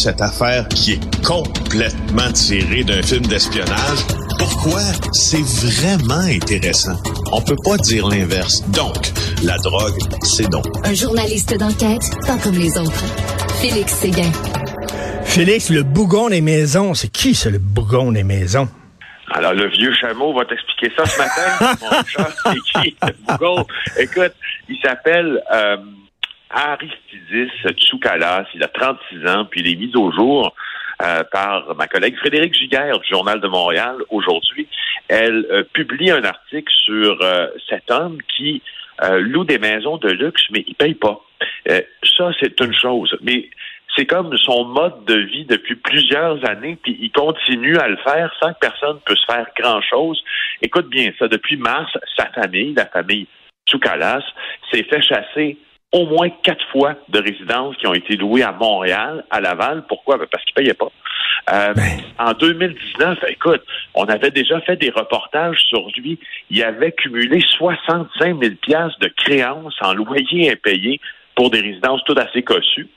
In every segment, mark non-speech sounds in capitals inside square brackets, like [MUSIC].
cette affaire qui est complètement tirée d'un film d'espionnage. Pourquoi? C'est vraiment intéressant? On peut pas dire l'inverse. Donc, la drogue, c'est donc. Un journaliste d'enquête, pas comme les autres. Félix Séguin. Félix, le bougon des maisons, c'est qui ça, le bougon des maisons? Alors, le vieux chameau va t'expliquer ça ce matin. [LAUGHS] Mon chat, c'est qui, le bougon? Écoute, il s'appelle euh, Aristidis Tsoukalas. Il a 36 ans, puis il est mis au jour euh, par ma collègue Frédéric Giguère du Journal de Montréal aujourd'hui. Elle euh, publie un article sur euh, cet homme qui loue des maisons de luxe, mais il paye pas. ça, c'est une chose. Mais c'est comme son mode de vie depuis plusieurs années, puis il continue à le faire sans que personne puisse faire grand-chose. Écoute bien ça, depuis mars, sa famille, la famille Tsoukalas, s'est fait chasser au moins quatre fois de résidences qui ont été louées à Montréal, à Laval. Pourquoi? Ben, parce qu'ils ne payaient pas. Euh, ben. En 2019, écoute, on avait déjà fait des reportages sur lui. Il avait cumulé 65 000 de créances en loyer impayé pour des résidences tout assez cossues.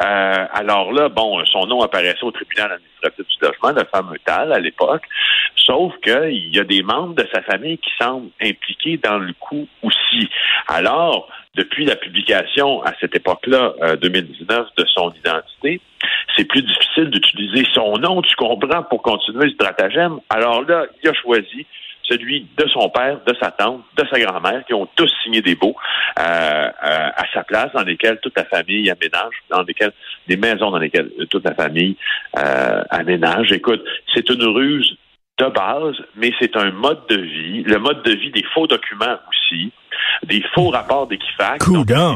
Euh, alors là, bon, son nom apparaissait au tribunal administratif du logement, le fameux TAL à l'époque, sauf qu'il y a des membres de sa famille qui semblent impliqués dans le coup aussi. Alors, depuis la publication à cette époque-là, 2019, euh, de son identité, c'est plus difficile d'utiliser son nom, tu comprends, pour continuer le stratagème. Alors là, il a choisi celui de son père, de sa tante, de sa grand-mère, qui ont tous signé des baux euh, euh, à sa place, dans lesquels toute la famille aménage, dans lesquels des maisons dans lesquelles toute la famille aménage. Écoute, c'est une ruse de base, mais c'est un mode de vie, le mode de vie des faux documents aussi, des faux rapports d'équifax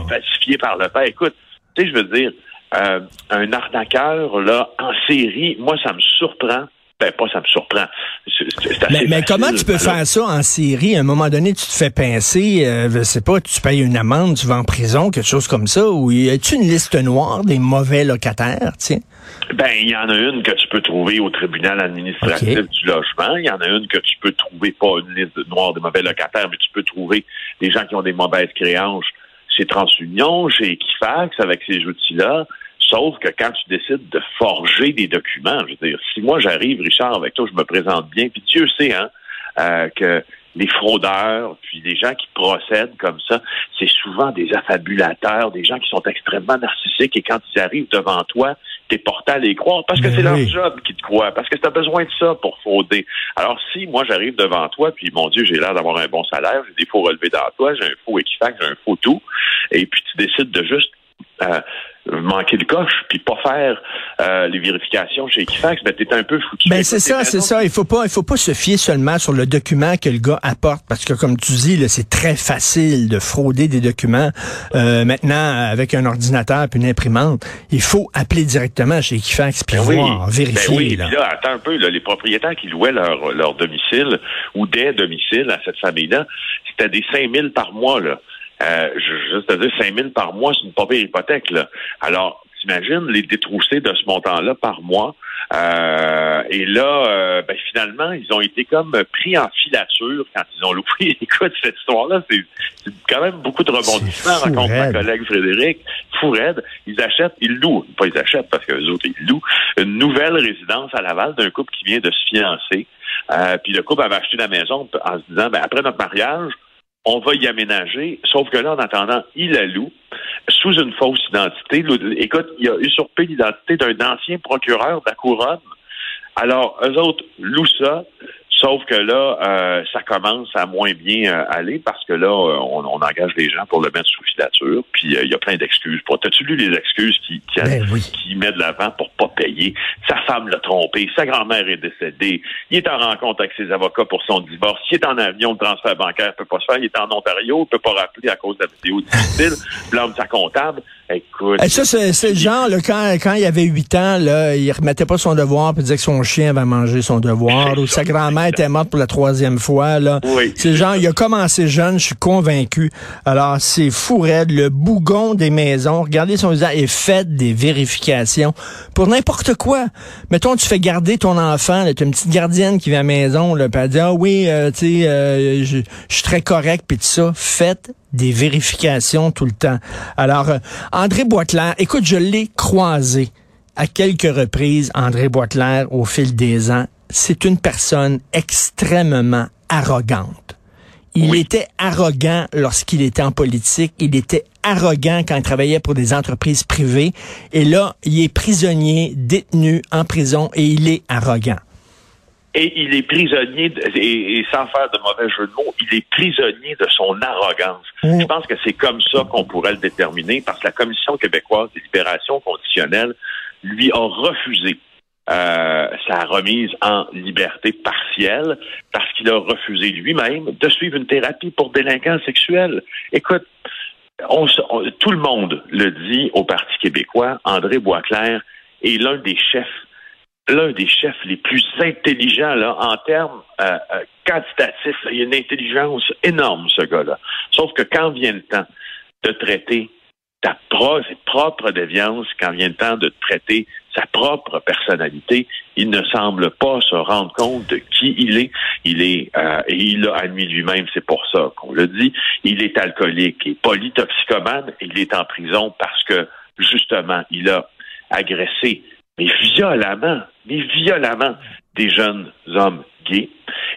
falsifiés par le père. Écoute, tu sais, je veux dire, euh, un arnaqueur là en série, moi ça me surprend. Ben, pas ça me surprend. mais, comment tu peux faire ça en série? À un moment donné, tu te fais pincer, euh, je sais pas, tu payes une amende, tu vas en prison, quelque chose comme ça, ou y a-tu une liste noire des mauvais locataires, tiens? Ben, il y en a une que tu peux trouver au tribunal administratif du logement. Il y en a une que tu peux trouver, pas une liste noire des mauvais locataires, mais tu peux trouver des gens qui ont des mauvaises créances chez TransUnion, chez Equifax, avec ces outils-là. Sauf que quand tu décides de forger des documents, je veux dire, si moi j'arrive, Richard, avec toi, je me présente bien, puis Dieu sait, hein, euh, que les fraudeurs, puis les gens qui procèdent comme ça, c'est souvent des affabulateurs, des gens qui sont extrêmement narcissiques et quand ils arrivent devant toi, t'es porté à les croire parce que c'est leur job qui te croient, parce que tu as besoin de ça pour frauder. Alors si moi j'arrive devant toi, puis mon Dieu, j'ai l'air d'avoir un bon salaire, j'ai des faux relevés dans toi, j'ai un faux Equifax, j'ai un faux tout, et puis tu décides de juste euh, manquer le coche puis pas faire euh, les vérifications chez Equifax, ben t'es un peu foutu. Ben c'est ça, c'est ça. Il faut pas, il faut pas se fier seulement sur le document que le gars apporte, parce que comme tu dis, c'est très facile de frauder des documents. Euh, maintenant, avec un ordinateur puis une imprimante, il faut appeler directement chez Equifax puis ben voir, ben vérifier. oui, là. là. attends un peu, là, les propriétaires qui louaient leur, leur domicile ou des domiciles à cette famille-là, c'était des 5000 par mois là. Euh, juste à dire 5 000 par mois, c'est une pas hypothèque. Là. Alors, t'imagines les détrousser de ce montant-là par mois? Euh, et là, euh, ben, finalement, ils ont été comme pris en filature quand ils ont [LAUGHS] loué. Écoute, cette histoire-là, c'est quand même beaucoup de rebondissements, raconte ma collègue Frédéric. Fou Ils achètent, ils louent, pas ils achètent parce que les autres, ils louent, une nouvelle résidence à Laval d'un couple qui vient de se fiancer. Euh, puis le couple avait acheté la maison en se disant, ben, après notre mariage, on va y aménager, sauf que là, en attendant, il la loue sous une fausse identité. Écoute, il a usurpé l'identité d'un ancien procureur de la couronne. Alors, eux autres louent ça, Sauf que là, euh, ça commence à moins bien euh, aller parce que là, euh, on, engage les gens pour le mettre sous filature. Puis il y a plein d'excuses. T'as-tu lu les excuses qui qui, ben qui met de l'avant pour pas payer? Sa femme l'a trompé, sa grand-mère est décédée. Il est en rencontre avec ses avocats pour son divorce. Il est en avion, le transfert bancaire peut pas se faire. Il est en Ontario, il peut pas rappeler à cause de la vidéo difficile. Blâme sa comptable. Écoute. ça, c'est le genre, là, quand, quand il avait huit ans, là, il remettait pas son devoir puis disait que son chien va manger son devoir ou sa grand-mère était morte pour la troisième fois. Là. Oui. C'est genre, il a commencé jeune, je suis convaincu. Alors, c'est fou raide, le bougon des maisons. Regardez son visage et faites des vérifications pour n'importe quoi. Mettons, tu fais garder ton enfant, tu as une petite gardienne qui vient à la maison, là, puis elle dit, ah oui, euh, tu sais, euh, je suis très correct, puis tout ça. Faites des vérifications tout le temps. Alors, euh, André Boitler, écoute, je l'ai croisé à quelques reprises André Boitler au fil des ans. C'est une personne extrêmement arrogante. Il était arrogant lorsqu'il était en politique. Il était arrogant quand il travaillait pour des entreprises privées. Et là, il est prisonnier, détenu en prison et il est arrogant. Et il est prisonnier, et, sans faire de mauvais jeu de mots, il est prisonnier de son arrogance. Je pense que c'est comme ça qu'on pourrait le déterminer, parce que la Commission québécoise des libérations conditionnelles lui a refusé euh, sa remise en liberté partielle parce qu'il a refusé lui-même de suivre une thérapie pour délinquance sexuelle. Écoute, tout le monde le dit au Parti québécois, André Boisclair est l'un des chefs l'un des chefs les plus intelligents là, en termes euh, euh, quantitatifs. Il a une intelligence énorme, ce gars-là. Sauf que quand vient le temps de traiter ta pro ses propres déviances, quand vient le temps de traiter sa propre personnalité, il ne semble pas se rendre compte de qui il est. Il est, euh, et il l'a admis lui-même, c'est pour ça qu'on le dit. Il est alcoolique et polytoxicomane. Il est en prison parce que justement, il a agressé, mais violemment, mais violemment, des jeunes hommes gays.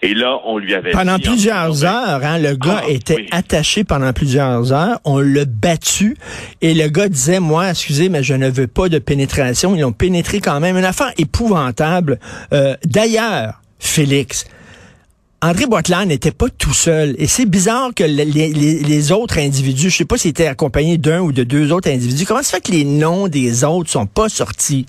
Et là, on lui avait pendant plusieurs heures, hein, le gars ah, était attaché pendant plusieurs heures. On l'a battu et le gars disait, moi, excusez, mais je ne veux pas de pénétration. Ils ont pénétré quand même. Une affaire épouvantable. Euh, d'ailleurs, Félix. André Boitland n'était pas tout seul. Et c'est bizarre que les, les, autres individus, je sais pas s'il était accompagné d'un ou de deux autres individus, comment ça fait que les noms des autres sont pas sortis?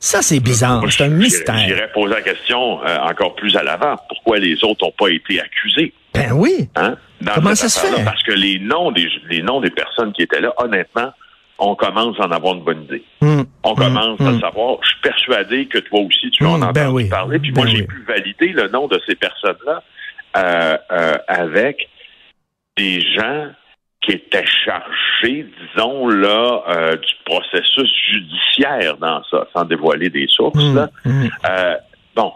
Ça, c'est bizarre. C'est un mystère. J'irais poser la question euh, encore plus à l'avant. Pourquoi les autres n'ont pas été accusés? Ben oui. Hein? Comment ça se fait? Parce que les noms des les noms des personnes qui étaient là, honnêtement, on commence à en avoir une bonne idée. Hum. On hum. commence à hum. savoir. Je suis persuadé que toi aussi, tu en as ben entendu parler. Puis moi, ben j'ai pu valider le nom de ces personnes-là euh, euh, avec des gens qui était chargé, disons, là, euh, du processus judiciaire dans ça, sans dévoiler des sources. Mmh, mmh. Euh, bon,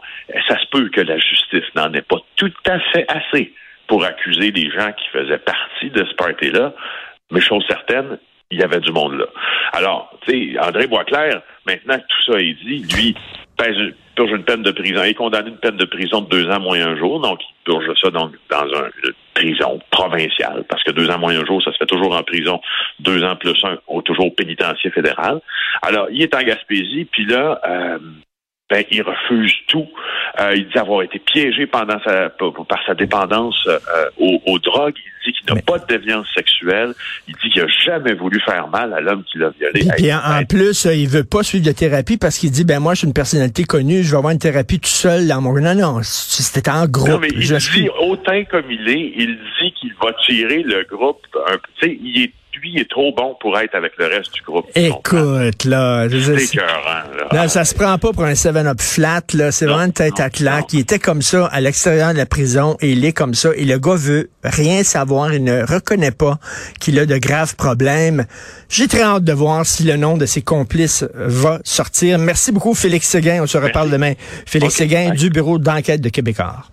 ça se peut que la justice n'en ait pas tout à fait assez pour accuser des gens qui faisaient partie de ce party-là, mais chose certaine, il y avait du monde là. Alors, tu sais, André Boisclair, maintenant que tout ça est dit, lui, pèse, purge une peine de prison. Il est condamné une peine de prison de deux ans moins un jour, donc il purge ça dans une prison provinciale, parce que deux ans moins un jour, ça se fait toujours en prison, deux ans plus un, au, toujours au pénitencier fédéral. Alors, il est en Gaspésie, puis là, euh, ben, il refuse tout. Euh, il dit avoir été piégé pendant sa, par sa dépendance euh, aux, drogues. Il dit qu'il n'a pas de déviance sexuelle. Il dit qu'il n'a jamais voulu faire mal à l'homme qui l'a violé. Et, en, plus, euh, il veut pas suivre de thérapie parce qu'il dit, ben moi, je suis une personnalité connue, je vais avoir une thérapie tout seul dans mon... Non, non, c'était en groupe. Non, mais il dit, autant comme il est, il dit qu'il va tirer le groupe. Tu sais, il est lui est trop bon pour être avec le reste du groupe. Écoute, là, c'est ça se prend pas pour un 7-up flat, là. C'est vraiment une tête à claque. Il était comme ça à l'extérieur de la prison et il est comme ça. Et le gars veut rien savoir. Il ne reconnaît pas qu'il a de graves problèmes. J'ai très hâte de voir si le nom de ses complices va sortir. Merci beaucoup, Félix Séguin. On se reparle demain. Félix Séguin du bureau d'enquête de Québécois.